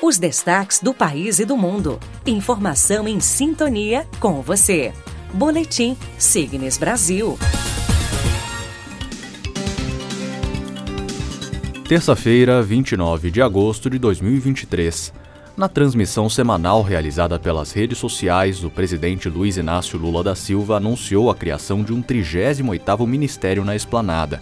Os destaques do país e do mundo. Informação em sintonia com você. Boletim Signes Brasil. Terça-feira, 29 de agosto de 2023. Na transmissão semanal realizada pelas redes sociais, o presidente Luiz Inácio Lula da Silva anunciou a criação de um 38º ministério na esplanada.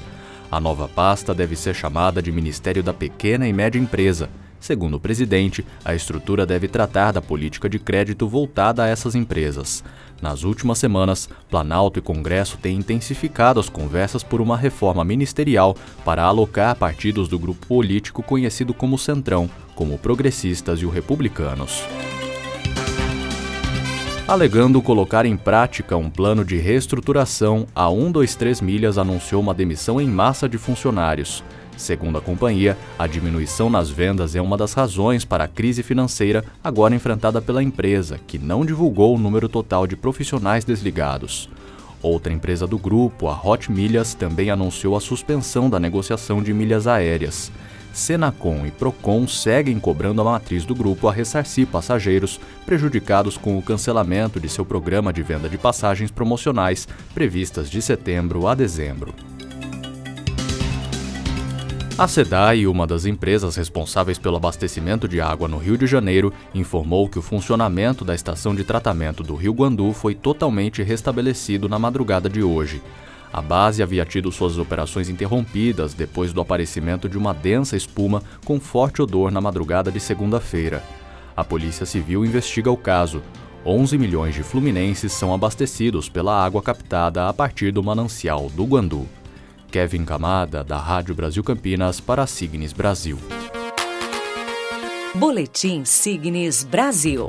A nova pasta deve ser chamada de Ministério da Pequena e Média Empresa. Segundo o presidente, a estrutura deve tratar da política de crédito voltada a essas empresas. Nas últimas semanas, Planalto e Congresso têm intensificado as conversas por uma reforma ministerial para alocar partidos do grupo político conhecido como Centrão, como Progressistas e o Republicanos. Alegando colocar em prática um plano de reestruturação, a 123 Milhas anunciou uma demissão em massa de funcionários. Segundo a companhia, a diminuição nas vendas é uma das razões para a crise financeira agora enfrentada pela empresa, que não divulgou o número total de profissionais desligados. Outra empresa do grupo, a Hot Milhas, também anunciou a suspensão da negociação de milhas aéreas. Senacom e Procon seguem cobrando a matriz do grupo a ressarcir passageiros prejudicados com o cancelamento de seu programa de venda de passagens promocionais previstas de setembro a dezembro. A SEDAI, uma das empresas responsáveis pelo abastecimento de água no Rio de Janeiro, informou que o funcionamento da estação de tratamento do Rio Guandu foi totalmente restabelecido na madrugada de hoje. A base havia tido suas operações interrompidas depois do aparecimento de uma densa espuma com forte odor na madrugada de segunda-feira. A Polícia Civil investiga o caso. 11 milhões de fluminenses são abastecidos pela água captada a partir do manancial do Guandu. Kevin Camada, da Rádio Brasil Campinas, para a Signes Brasil. Boletim Signes Brasil.